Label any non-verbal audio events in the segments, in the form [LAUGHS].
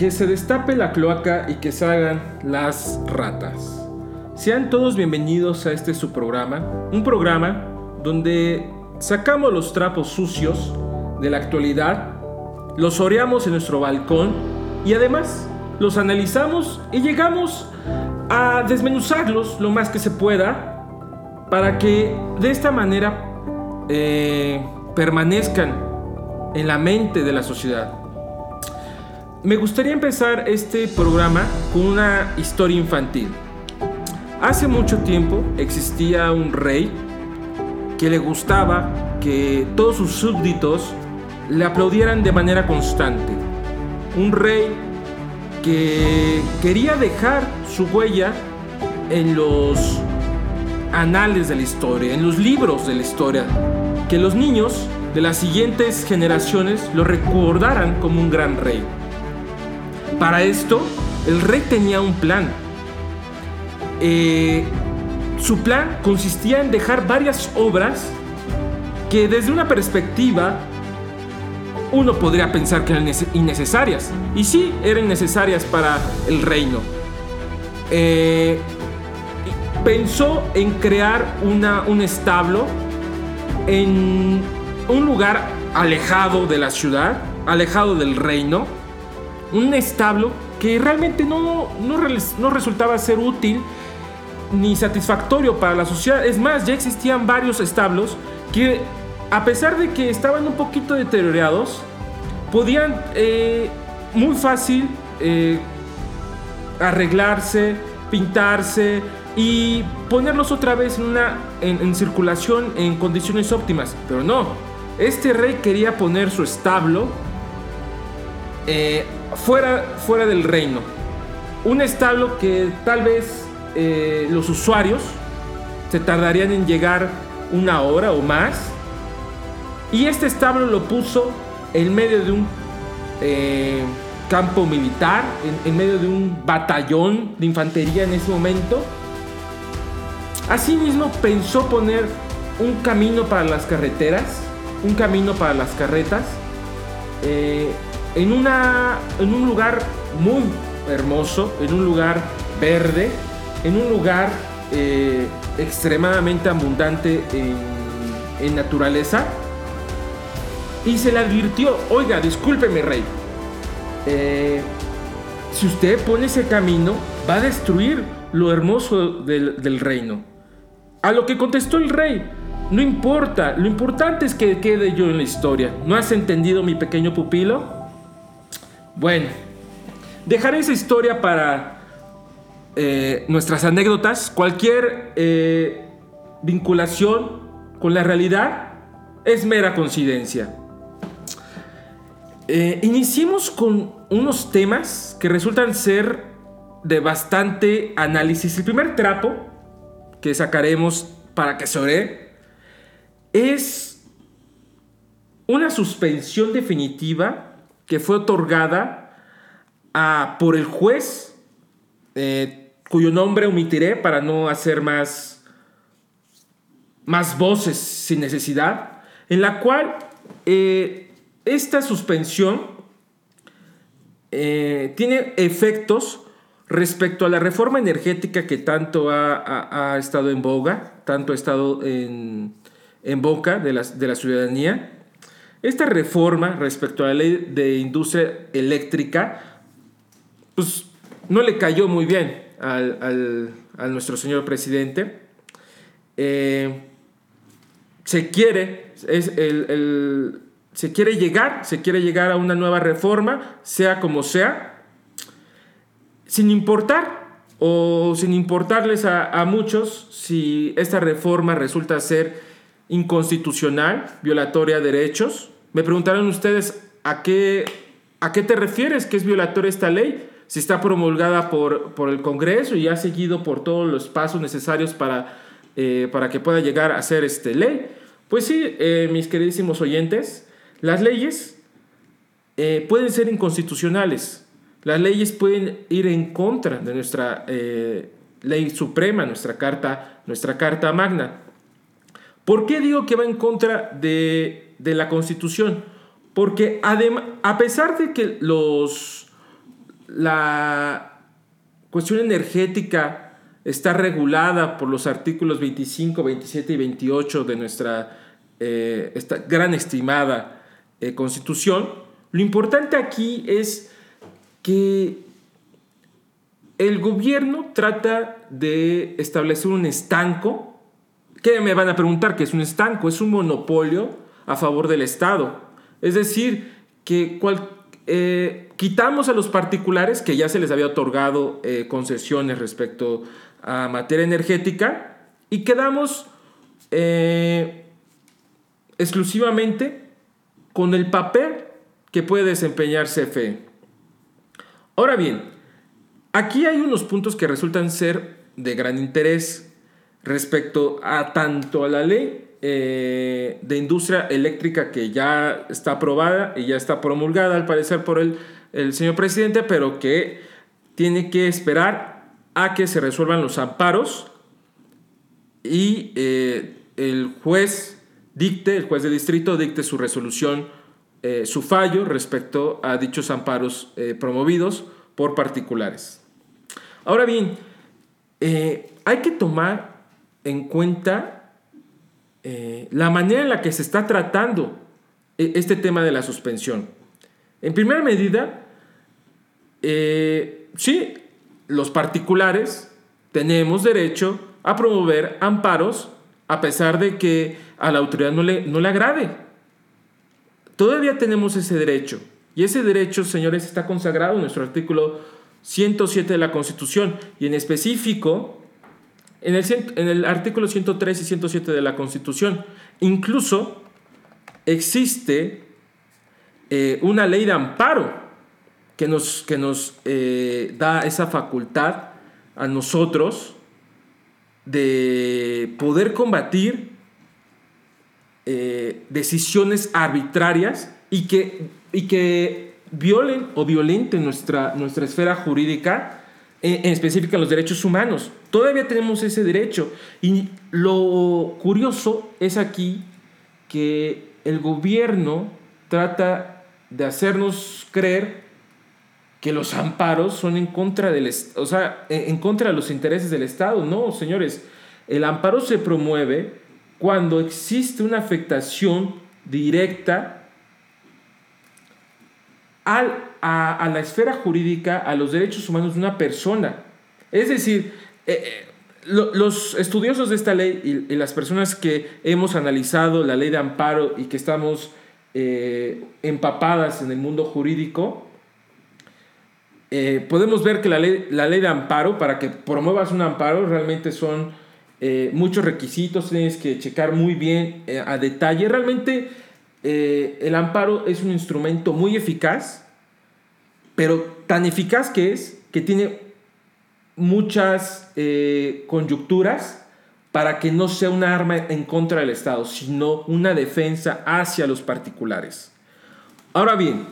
que se destape la cloaca y que salgan las ratas. Sean todos bienvenidos a este su programa, un programa donde sacamos los trapos sucios de la actualidad, los oreamos en nuestro balcón y además los analizamos y llegamos a desmenuzarlos lo más que se pueda para que de esta manera eh, permanezcan en la mente de la sociedad. Me gustaría empezar este programa con una historia infantil. Hace mucho tiempo existía un rey que le gustaba que todos sus súbditos le aplaudieran de manera constante. Un rey que quería dejar su huella en los anales de la historia, en los libros de la historia, que los niños de las siguientes generaciones lo recordaran como un gran rey. Para esto, el rey tenía un plan. Eh, su plan consistía en dejar varias obras que desde una perspectiva uno podría pensar que eran innecesarias. Y sí, eran necesarias para el reino. Eh, pensó en crear un establo en un lugar alejado de la ciudad, alejado del reino un establo que realmente no, no, resultaba ser útil ni satisfactorio para la sociedad. Es más, ya existían varios establos que, a pesar de que estaban un poquito deteriorados, podían eh, muy fácil eh, arreglarse, pintarse y ponerlos otra vez en, una, en, circulación en condiciones óptimas. Pero no, este rey quería poner su establo eh, fuera, fuera del reino. Un establo que tal vez eh, los usuarios se tardarían en llegar una hora o más. Y este establo lo puso en medio de un eh, campo militar, en, medio de un batallón de infantería en ese momento. Asimismo pensó poner un camino para las carreteras, un camino para las carretas. En, una, en un lugar muy hermoso, en un lugar verde, en un lugar eh, extremadamente abundante en, naturaleza. Y se le advirtió, oiga, discúlpeme rey, eh, si usted pone ese camino, va a destruir lo hermoso del, del reino. A lo que contestó el rey, no importa, lo importante es que quede yo en la historia. ¿No has entendido mi pequeño pupilo? Bueno, dejaré esa historia para eh, nuestras anécdotas. Cualquier eh, vinculación con la realidad es mera coincidencia. Eh, iniciemos con unos temas que resultan ser de bastante análisis. El primer trapo que sacaremos para que se ore es una suspensión definitiva que fue otorgada por el juez, eh, cuyo nombre omitiré para no hacer más, más voces sin necesidad, en la cual eh, esta suspensión eh, tiene efectos respecto a la reforma energética que tanto ha, estado en boga, tanto ha estado en, boca de la ciudadanía, esta reforma respecto a la ley de industria eléctrica, pues no le cayó muy bien al, a nuestro señor presidente. Eh, se quiere, es el, se quiere llegar, se quiere llegar a una nueva reforma, sea como sea, sin importar o sin importarles a, a muchos si esta reforma resulta ser inconstitucional, violatoria de derechos. Me preguntaron ustedes a qué, a qué te refieres que es violatoria esta ley, si está promulgada por, por el Congreso y ha seguido por todos los pasos necesarios para, eh, para que pueda llegar a ser este ley. Pues sí, eh, mis queridísimos oyentes, las leyes eh, pueden ser inconstitucionales. Las leyes pueden ir en contra de nuestra ley suprema, nuestra carta, nuestra carta magna. ¿Por qué digo que va en contra de, la Constitución? Porque a pesar de que los, la cuestión energética está regulada por los artículos 25, 27 y 28 de nuestra eh, esta gran estimada eh, constitución, lo importante aquí es que el gobierno trata de establecer un estanco. ¿Qué me van a preguntar? ¿Qué es un estanco? Es un monopolio a favor del Estado. Es decir, que eh, quitamos a los particulares que ya se les había otorgado eh, concesiones respecto a materia energética y quedamos eh, exclusivamente con el papel que puede desempeñar CFE. Ahora bien, aquí hay unos puntos que resultan ser de gran interés respecto a tanto a la ley eh, de industria eléctrica que ya está aprobada y ya está promulgada al parecer por el, el señor presidente, pero que tiene que esperar a que se resuelvan los amparos y eh, el juez dicte, el juez de distrito dicte su resolución, eh, su fallo respecto a dichos amparos promovidos por particulares. Ahora bien, hay que tomar en cuenta eh, la manera en la que se está tratando e, este tema de la suspensión. En primera medida, eh, sí, los particulares tenemos derecho a promover amparos a pesar de que a la autoridad no le, no le agrade. Todavía tenemos ese derecho. Y ese derecho, señores, está consagrado en nuestro artículo 107 de la Constitución. Y en específico, en el, artículo 103 y 107 de la Constitución. Incluso existe eh, una ley de amparo que nos, que nos eh, da esa facultad a nosotros de poder combatir eh, decisiones arbitrarias y que, y que violen o violenten nuestra, nuestra esfera jurídica en, específica los derechos humanos. Todavía tenemos ese derecho. Y lo curioso es aquí que el gobierno trata de hacernos creer que los amparos son en contra del o sea, en contra de los intereses del Estado. No, señores, el amparo se promueve cuando existe una afectación directa al a, la esfera jurídica, a los derechos humanos de una persona. Es decir, eh, eh, los estudiosos de esta ley y, las personas que hemos analizado la ley de amparo y que estamos eh, empapadas en el mundo jurídico, podemos ver que la ley, la ley de amparo, para que promuevas un amparo, realmente son muchos requisitos, tienes que checar muy bien a detalle. Realmente el amparo es un instrumento muy eficaz pero tan eficaz que es que tiene muchas eh, conjuncturas para que no sea un arma en contra del Estado, sino una defensa hacia los particulares. Ahora bien,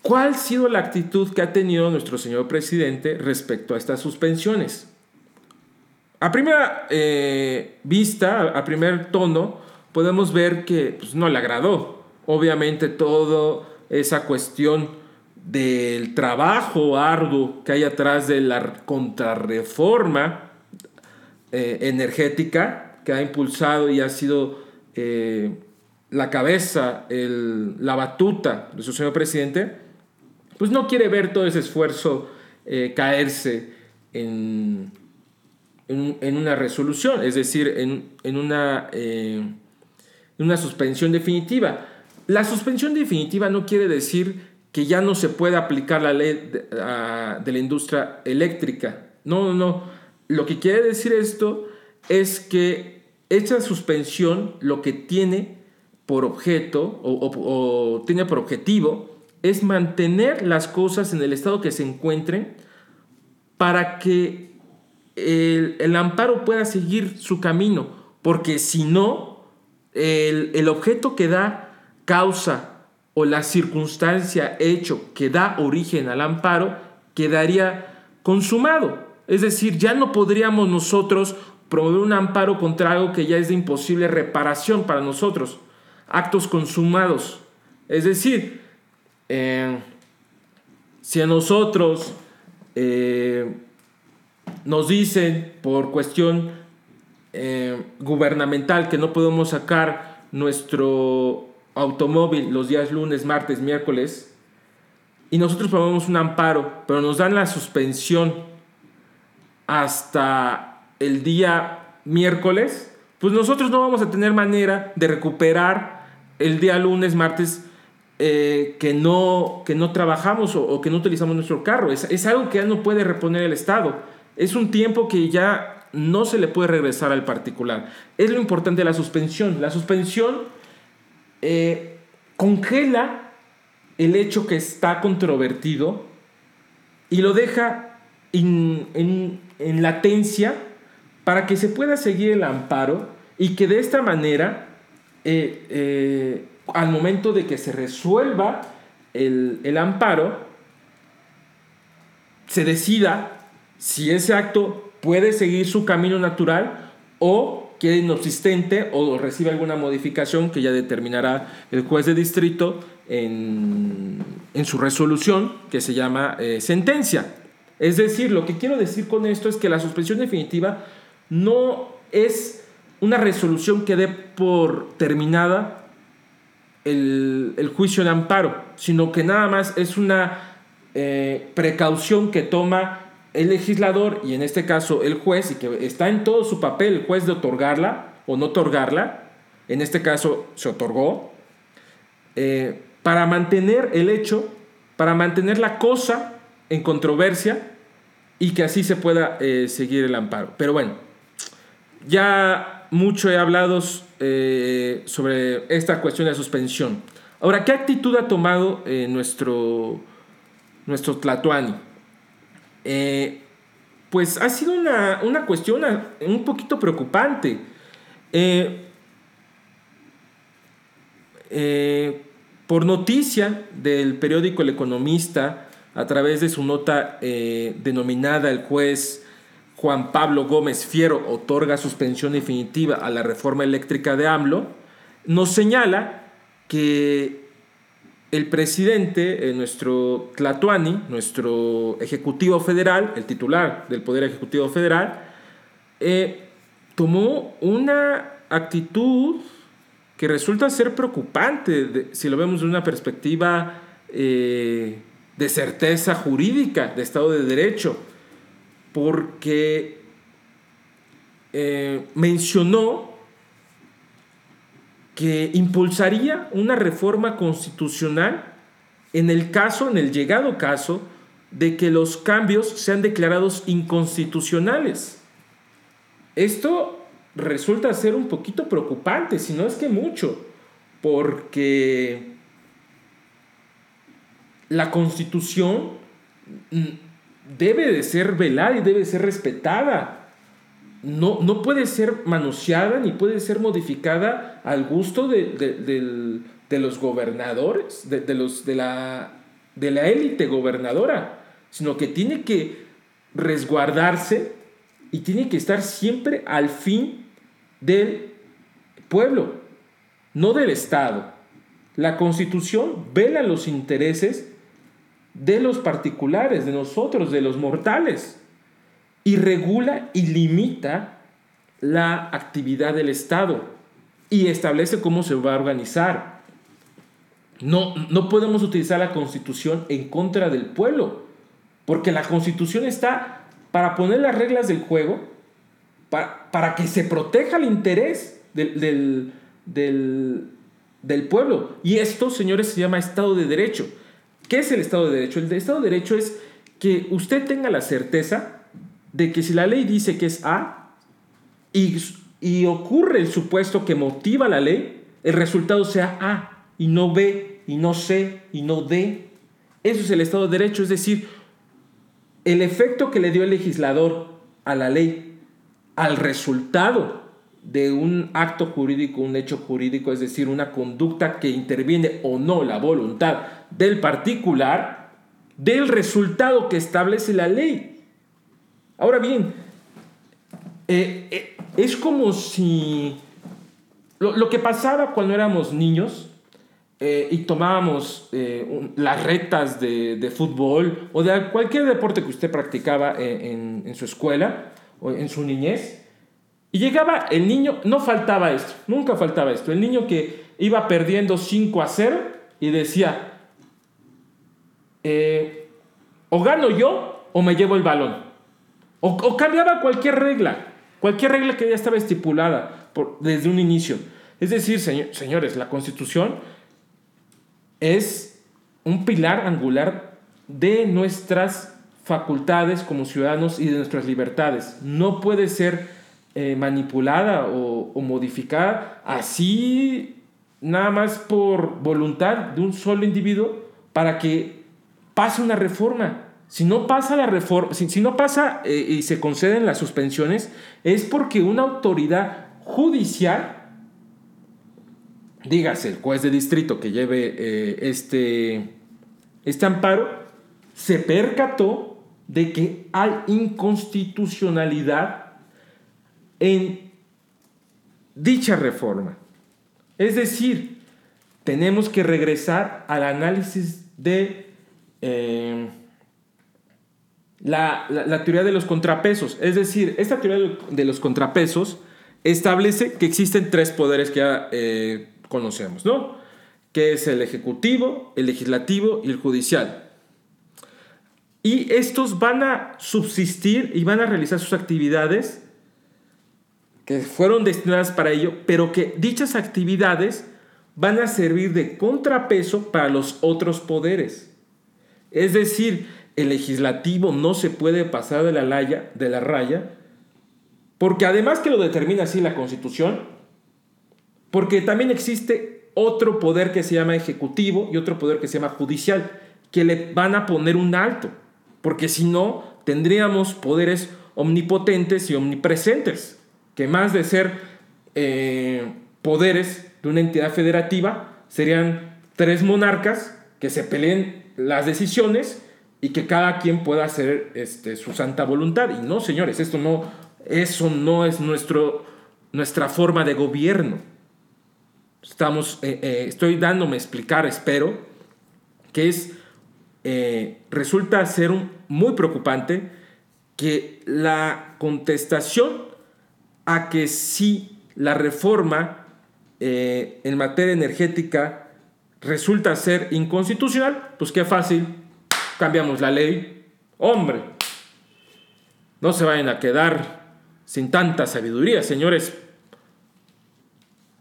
¿cuál ha sido la actitud que ha tenido nuestro señor presidente respecto a estas suspensiones? A primera eh, vista, a primer tono, podemos ver que pues, no le agradó. Obviamente todo esa cuestión del trabajo arduo que hay atrás de la contrarreforma eh, energética que ha impulsado y ha sido eh, la cabeza, la batuta de su señor presidente, pues no quiere ver todo ese esfuerzo eh, caerse en, en, una resolución, es decir, en, en una, en una suspensión definitiva. La suspensión definitiva no quiere decir que ya no se puede aplicar la ley de, la industria eléctrica. No, no, no. Lo que quiere decir esto es que esta suspensión lo que tiene por objeto o, tiene por objetivo es mantener las cosas en el estado que se encuentren para que el, el amparo pueda seguir su camino, porque si no, el, el objeto que da causa o la circunstancia, hecho que da origen al amparo, quedaría consumado. Es decir, ya no podríamos nosotros promover un amparo contra algo que ya es de imposible reparación para nosotros. Actos consumados. Es decir, eh, si a nosotros eh, nos dicen por cuestión eh, gubernamental que no podemos sacar nuestro automóvil los días lunes, martes, miércoles, y nosotros ponemos un amparo, pero nos dan la suspensión hasta el día miércoles, pues nosotros no vamos a tener manera de recuperar el día lunes, martes, eh, que, no, que no trabajamos o, que no utilizamos nuestro carro. Es, es algo que ya no puede reponer el Estado. Es un tiempo que ya no se le puede regresar al particular. Es lo importante de la suspensión. La suspensión eh, congela el hecho que está controvertido y lo deja en, latencia para que se pueda seguir el amparo y que de esta manera, eh, eh, al momento de que se resuelva el, el amparo, se decida si ese acto puede seguir su camino natural o quede inexistente o recibe alguna modificación que ya determinará el juez de distrito en, su resolución que se llama eh, sentencia. Es decir, lo que quiero decir con esto es que la suspensión definitiva no es una resolución que dé por terminada el, juicio de amparo, sino que nada más es una eh, precaución que toma el legislador y en este caso el juez, y que está en todo su papel el juez de otorgarla o no otorgarla, en este caso se otorgó, eh, para mantener el hecho, para mantener la cosa en controversia y que así se pueda eh, seguir el amparo. Pero bueno, ya mucho he hablado eh, sobre esta cuestión de suspensión. Ahora, ¿qué actitud ha tomado nuestro, nuestro Tlatuani? Eh, pues ha sido una, cuestión un poquito preocupante. Eh, eh, por noticia del periódico El Economista, a través de su nota denominada El juez Juan Pablo Gómez Fiero otorga suspensión definitiva a la reforma eléctrica de AMLO, nos señala que el presidente, eh, nuestro Tlatuani, nuestro Ejecutivo Federal, el titular del Poder Ejecutivo Federal, eh, tomó una actitud que resulta ser preocupante si lo vemos de una perspectiva eh, de certeza jurídica, de Estado de Derecho, porque mencionó que impulsaría una reforma constitucional en el caso, en el llegado caso, de que los cambios sean declarados inconstitucionales. Esto resulta ser un poquito preocupante, si no es que mucho, porque la constitución debe de ser velada y debe de ser respetada no, puede ser manoseada ni puede ser modificada al gusto de, los gobernadores, de, los, de, la, de la élite gobernadora, sino que tiene que resguardarse y tiene que estar siempre al fin del pueblo, no del Estado. La constitución vela los intereses de los particulares, de nosotros, de los mortales y regula y limita la actividad del Estado y establece cómo se va a organizar. No, no podemos utilizar la constitución en contra del pueblo, porque la constitución está para poner las reglas del juego, para, para que se proteja el interés del, del, del pueblo. Y esto, señores, se llama Estado de Derecho. ¿Qué es el Estado de Derecho? El Estado de Derecho es que usted tenga la certeza de que si la ley dice que es A y, y ocurre el supuesto que motiva la ley, el resultado sea A y no B y no C y no D. Eso es el Estado de Derecho, es decir, el efecto que le dio el legislador a la ley, al resultado de un acto jurídico, un hecho jurídico, es decir, una conducta que interviene o no la voluntad del particular, del resultado que establece la ley. Ahora bien, eh, eh, es como si lo, que pasaba cuando éramos niños, eh, y tomábamos las retas de, fútbol o de cualquier deporte que usted practicaba en, en, su escuela o en su niñez. Y llegaba el niño, no faltaba esto, nunca faltaba esto, el niño que iba perdiendo 5 a 0 y decía, o gano yo o me llevo el balón. O, cambiaba cualquier regla, cualquier regla que ya estaba estipulada por, desde un inicio. Es decir, señores, la constitución es un pilar angular de nuestras facultades como ciudadanos y de nuestras libertades. No puede ser eh, manipulada o, o, modificada así nada más por voluntad de un solo individuo para que pase una reforma. Si no pasa la reforma, si, no pasa eh, y se conceden las suspensiones, es porque una autoridad judicial dígase, el juez de distrito que lleve eh, este, este amparo, se percató de que hay inconstitucionalidad en dicha reforma. Es decir, tenemos que regresar al análisis de eh, la, teoría de los contrapesos. Es decir, esta teoría de los contrapesos establece que existen tres poderes que ya eh, conocemos, ¿no? Que es el ejecutivo, el legislativo y el judicial. Y estos van a subsistir y van a realizar sus actividades que fueron destinadas para ello, pero que dichas actividades van a servir de contrapeso para los otros poderes. Es decir, el legislativo no se puede pasar de la, raya, de la raya, porque además que lo determina así la Constitución, porque también existe otro poder que se llama ejecutivo y otro poder que se llama judicial, que le van a poner un alto, porque si no, tendríamos poderes omnipotentes y omnipresentes, que más de ser eh, poderes de una entidad federativa, serían tres monarcas que se peleen las decisiones y que cada quien pueda hacer este, su santa voluntad. Y no, señores, esto no, eso no es nuestro, nuestra forma de gobierno. Estamos, eh, eh, estoy dándome a explicar, espero, que es, eh, resulta ser muy preocupante que la contestación a que si la reforma en materia energética resulta ser inconstitucional, pues qué fácil, cambiamos la ley. Hombre, no se vayan a quedar sin tanta sabiduría, señores.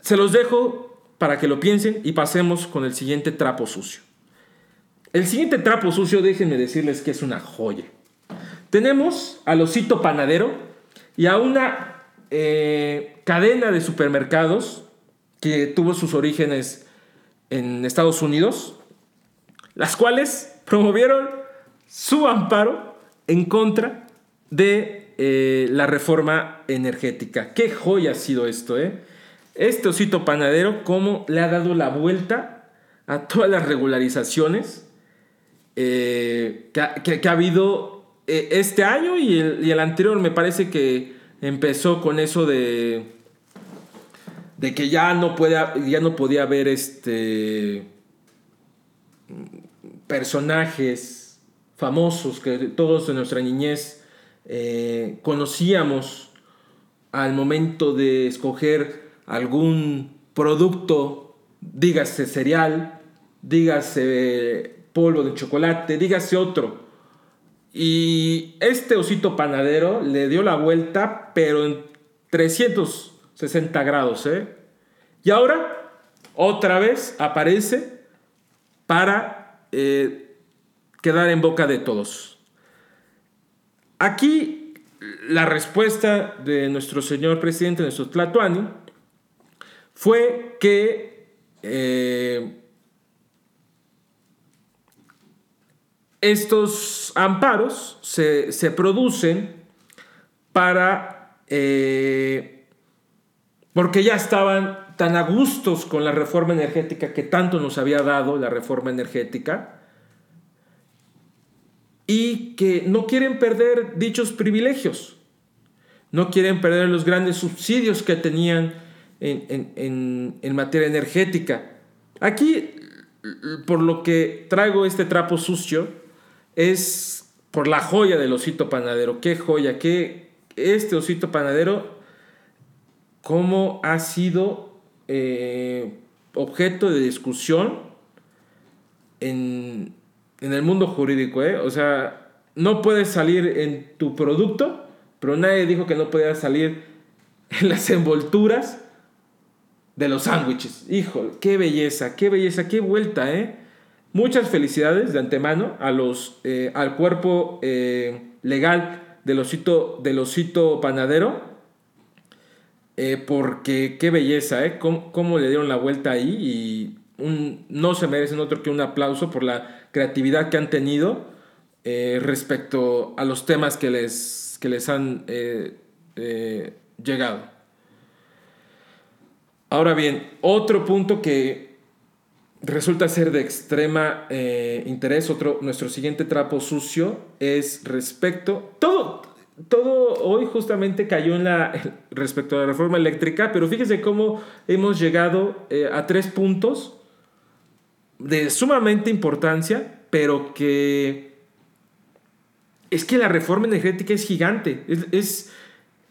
Se los dejo para que lo piensen y pasemos con el siguiente trapo sucio. El siguiente trapo sucio, déjenme decirles que es una joya. Tenemos al osito panadero y a una eh, cadena de supermercados que tuvo sus orígenes en Estados Unidos, las cuales promovieron su amparo en contra de eh, la reforma energética. Qué joya ha sido esto, ¿eh? este osito panadero, cómo le ha dado la vuelta a todas las regularizaciones eh, que, ha habido eh, este año y el, anterior. Me parece que empezó con eso de, de que ya no, puede, ya no podía haber este, personajes famosos que todos en nuestra niñez eh, conocíamos al momento de escoger algún producto, dígase cereal, dígase polvo de chocolate, dígase otro. Y este osito panadero le dio la vuelta, pero en 360 grados. ¿eh? Y ahora, otra vez aparece para eh, quedar en boca de todos. Aquí la respuesta de nuestro señor presidente, nuestro Tlatuani, fue que eh, estos amparos se, producen para, eh, porque ya estaban tan a gustos con la reforma energética que tanto nos había dado la reforma energética, y que no quieren perder dichos privilegios, no quieren perder los grandes subsidios que tenían en, materia energética. Aquí por lo que traigo este trapo sucio es por la joya del osito panadero. Qué joya, qué este osito panadero, cómo ha sido eh, objeto de discusión en, en el mundo jurídico. ¿eh? O sea, no puedes salir en tu producto, pero nadie dijo que no podía salir en las envolturas de los sándwiches. Híjole, qué belleza, qué belleza, qué vuelta, ¿eh? Muchas felicidades de antemano a los, eh, al cuerpo eh, legal del osito, del osito panadero. Eh, porque qué belleza, ¿eh? Cómo, le dieron la vuelta ahí y no se merecen otro que un aplauso por la creatividad que han tenido respecto a los temas que les, que les han llegado. Ahora bien, otro punto que resulta ser de extrema eh, interés, otro, nuestro siguiente trapo sucio es respecto, todo, todo hoy justamente cayó en la, [LAUGHS] respecto a la reforma eléctrica, pero fíjese cómo hemos llegado eh, a tres puntos de sumamente importancia, pero que es que la reforma energética es gigante, es,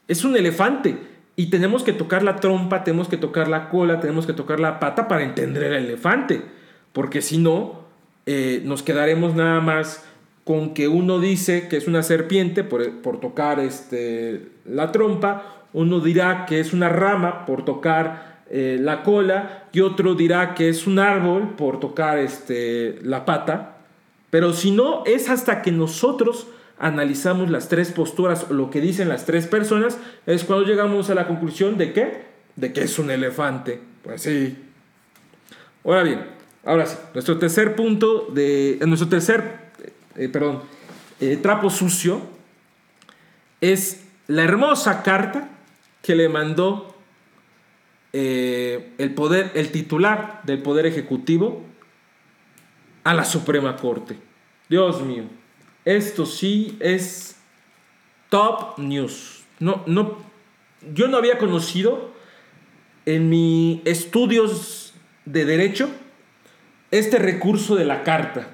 es, un elefante y tenemos que tocar la trompa, tenemos que tocar la cola, tenemos que tocar la pata para entender el elefante. Porque si no, eh, nos quedaremos nada más con que uno dice que es una serpiente por, por tocar este, la trompa, uno dirá que es una rama por tocar eh, la cola y otro dirá que es un árbol por tocar este, la pata. Pero si no, es hasta que nosotros analizamos las tres posturas, lo que dicen las tres personas, es cuando llegamos a la conclusión de que, de que es un elefante. Pues sí. Ahora bien, ahora sí, nuestro tercer punto de, nuestro tercer, eh, perdón, eh, trapo sucio es la hermosa carta que le mandó el poder, el titular del poder ejecutivo a la Suprema Corte. Dios mío. Esto sí es top news. No, no, yo no había conocido en mis estudios de derecho este recurso de la carta.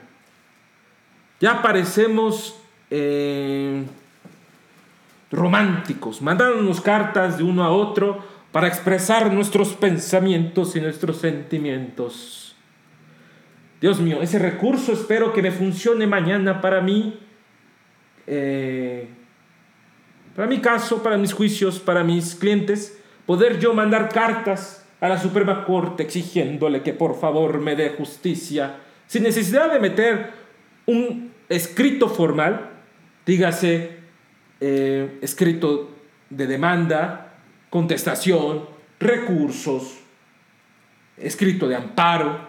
Ya parecemos eh, románticos, mandándonos cartas de uno a otro para expresar nuestros pensamientos y nuestros sentimientos. Dios mío, ese recurso espero que me funcione mañana para mí, eh, para mi caso, para mis juicios, para mis clientes, poder yo mandar cartas a la Suprema Corte exigiéndole que por favor me dé justicia, sin necesidad de meter un escrito formal, dígase eh, escrito de demanda, contestación, recursos, escrito de amparo,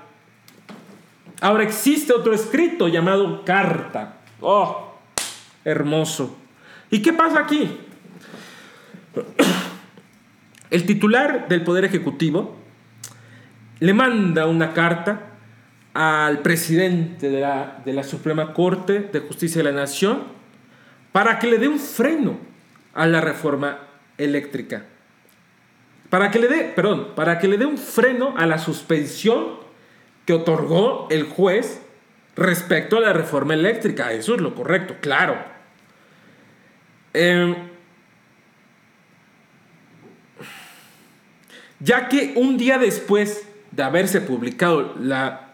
Ahora existe otro escrito llamado carta. Oh, hermoso. ¿Y qué pasa aquí? El titular del Poder Ejecutivo le manda una carta al presidente de la, de la, Suprema Corte de Justicia de la Nación para que le dé un freno a la reforma eléctrica. Para que le dé, perdón, para que le dé un freno a la suspensión que otorgó el juez respecto a la reforma eléctrica. Eso es lo correcto, claro. Em, ya que un día después de haberse publicado la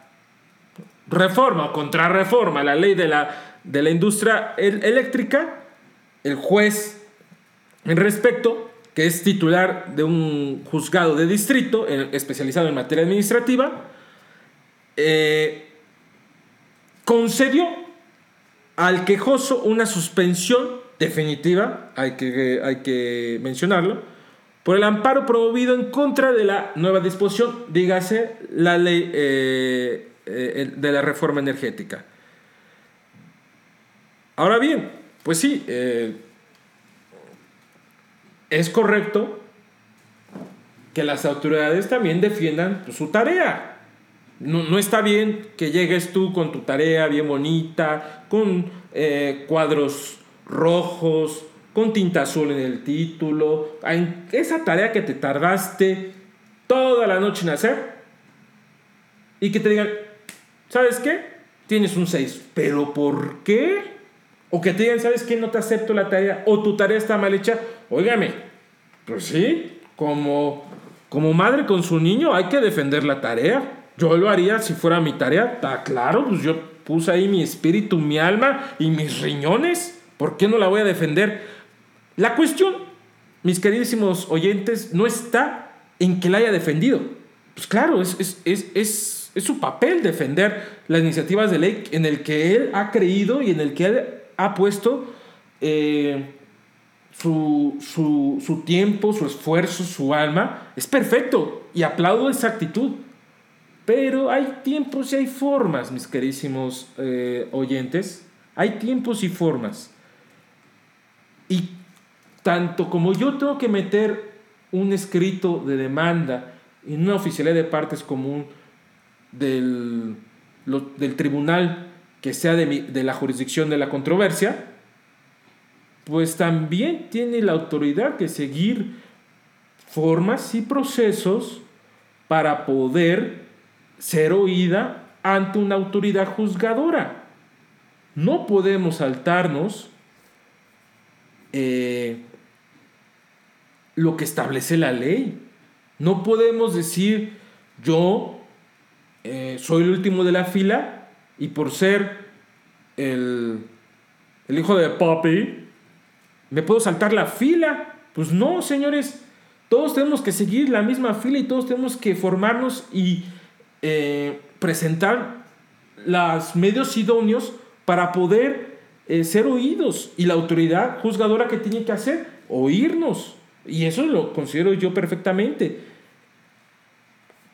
reforma o contrarreforma, la ley de la, de la industria eléctrica, el juez en respecto, que es titular de un juzgado de distrito especializado en materia administrativa, eh, concedió al quejoso una suspensión definitiva, hay que, hay que mencionarlo, por el amparo promovido en contra de la nueva disposición, dígase la ley eh, eh, de la reforma energética. Ahora bien, pues sí, es correcto que las autoridades también defiendan su tarea. No, está bien que llegues tú con tu tarea bien bonita, con eh, cuadros rojos, con tinta azul en el título, en esa tarea que te tardaste toda la noche en hacer y que te digan, ¿sabes qué? Tienes un 6. ¿Pero por qué? O que te digan, ¿sabes qué? No te acepto la tarea. O tu tarea está mal hecha. Óigame, pues sí, como, como madre con su niño hay que defender la tarea. Yo lo haría si fuera mi tarea. Está claro, pues yo puse ahí mi espíritu, mi alma y mis riñones. ¿Por qué no la voy a defender? La cuestión, mis queridísimos oyentes, no está en que la haya defendido. Pues claro, es, es, es, es, es su papel defender las iniciativas de ley en el que él ha creído y en el que él ha puesto eh, su, su, su, tiempo, su esfuerzo, su alma. Es perfecto y aplaudo esa actitud. Pero hay tiempos y hay formas, mis queridísimos eh, oyentes. Hay tiempos y formas. Y tanto como yo tengo que meter un escrito de demanda en una oficialidad de partes común del, del tribunal que sea de, de la jurisdicción de la controversia, pues también tiene la autoridad que seguir formas y procesos para poder ser oída ante una autoridad juzgadora. No podemos saltarnos eh, lo que establece la ley. No podemos decir yo eh, soy el último de la fila y por ser el, el hijo de Poppy me puedo saltar la fila. Pues no, señores, todos tenemos que seguir la misma fila y todos tenemos que formarnos y eh, presentar los medios idóneos para poder eh, ser oídos. Y la autoridad juzgadora que tiene que hacer, oírnos. Y eso lo considero yo perfectamente.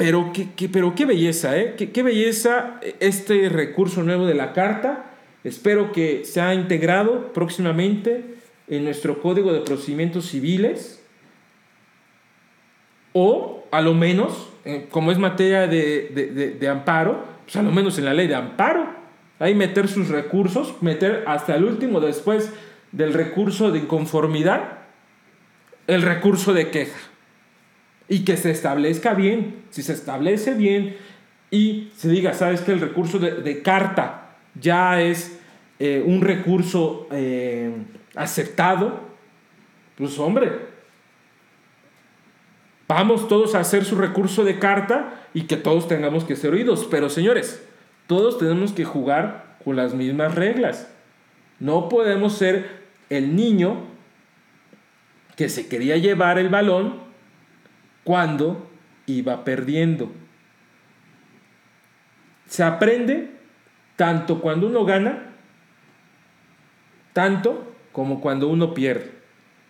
Pero qué, pero qué belleza, ¿eh? Qué, qué belleza este recurso nuevo de la carta. Espero que sea integrado próximamente en nuestro Código de Procedimientos Civiles. O, a lo menos, eh, como es materia de, amparo, pues a lo menos en la ley de amparo, hay meter sus recursos, meter hasta el último después del recurso de inconformidad, el recurso de queja. Y que se establezca bien, si se establece bien y se diga, sabes que el recurso de, carta ya es eh, un recurso eh, aceptado, pues hombre, Vamos todos a hacer su recurso de carta y que todos tengamos que ser oídos. Pero señores, todos tenemos que jugar con las mismas reglas. No podemos ser el niño que se quería llevar el balón cuando iba perdiendo. Se aprende tanto cuando uno gana, tanto como cuando uno pierde.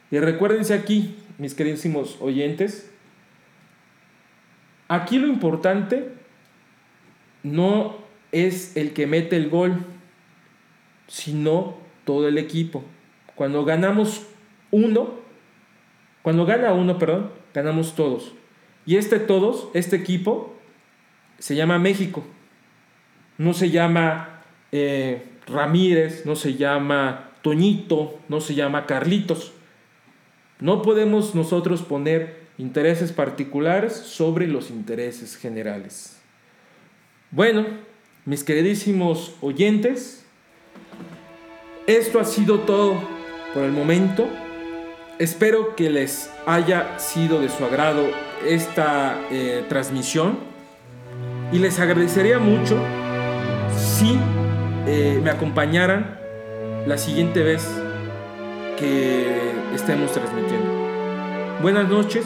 Y recuérdense aquí, mis queridísimos oyentes, Aquí lo importante no es el que mete el gol, sino todo el equipo. Cuando ganamos uno, cuando gana uno, perdón, ganamos todos. Y este todos, este equipo, se llama México. No se llama eh, Ramírez, no se llama Toñito, no se llama Carlitos. No podemos nosotros poner intereses particulares sobre los intereses generales. Bueno, mis queridísimos oyentes, esto ha sido todo por el momento. Espero que les haya sido de su agrado esta eh, transmisión y les agradecería mucho si eh, me acompañaran la siguiente vez que estemos transmitiendo. Buenas noches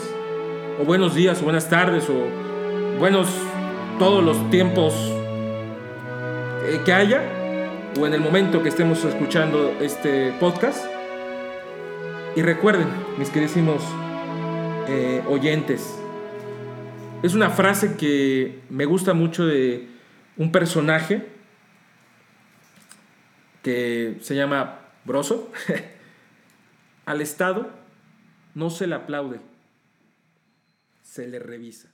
o buenos días, o buenas tardes, o buenos todos los tiempos eh, que haya, o en el momento que estemos escuchando este podcast. Y recuerden, mis queridísimos eh, oyentes, es una frase que me gusta mucho de un personaje que se llama Broso. [LAUGHS] Al Estado no se le aplaude se le revisa.